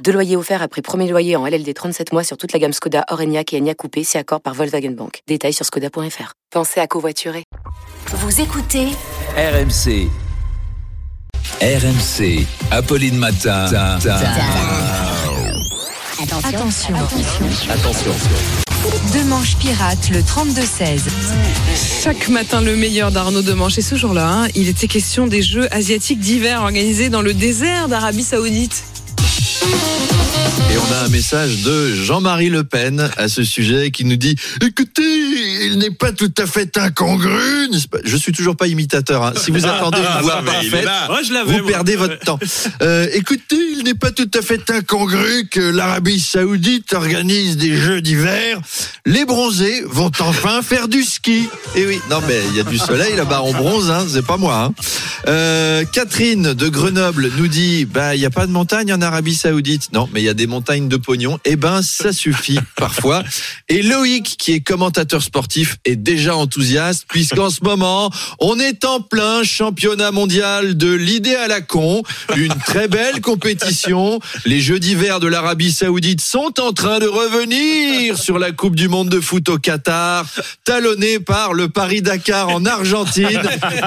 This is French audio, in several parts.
Deux loyers offerts après premier loyer en LLD 37 mois sur toute la gamme Skoda, Orenia et Enya Coupé, si accord par Volkswagen Bank. Détails sur skoda.fr. Pensez à covoiturer. Vous écoutez RMC. RMC. Apolline Matin. Attention. Attention. Demanche pirate le 32-16. Chaque matin, le meilleur d'Arnaud Demanche. Et ce jour-là, hein, il était question des Jeux asiatiques d'hiver organisés dans le désert d'Arabie Saoudite. Et on a un message de Jean-Marie Le Pen à ce sujet qui nous dit Écoutez, il n'est pas tout à fait incongru. n'est-ce pas? Je suis toujours pas imitateur. hein. Si vous attendez une voix parfaite, vous perdez votre temps. Euh, écoutez, il n'est pas tout à fait incongru que l'Arabie Saoudite organise des Jeux d'hiver. Les bronzés vont enfin faire du ski. Et oui, non mais il y a du soleil là-bas, on bronze, hein, c'est pas moi. hein. Euh, Catherine de Grenoble nous dit bah il y a pas de montagne en Arabie Saoudite. Non, mais il y a des montagnes de pognon. Eh ben ça suffit parfois. Et Loïc qui est commentateur sportif est déjà enthousiaste puisqu'en ce moment on est en plein championnat mondial de l'idée à la con, une très belle compétition. Les Jeux d'hiver de l'Arabie Saoudite sont en train de revenir sur la Coupe du monde de foot au Qatar, talonné par le Paris-Dakar en Argentine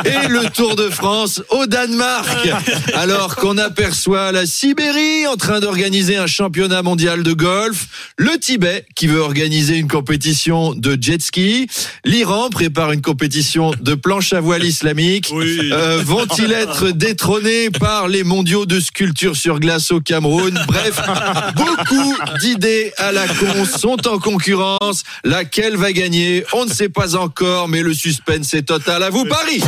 et le Tour de France au Danemark. Alors qu'on aperçoit la Sibérie en train d'organiser un championnat mondial de golf, le Tibet qui veut organiser une compétition de jet ski, l'Iran prépare une compétition de planche à voile islamique. Euh, Vont-ils être détrônés par les mondiaux de sculpture sur glace au Cameroun? Bref, beaucoup d'idées à la con sont en concurrence. Laquelle va gagner? On ne sait pas encore, mais le suspense est total. À vous Paris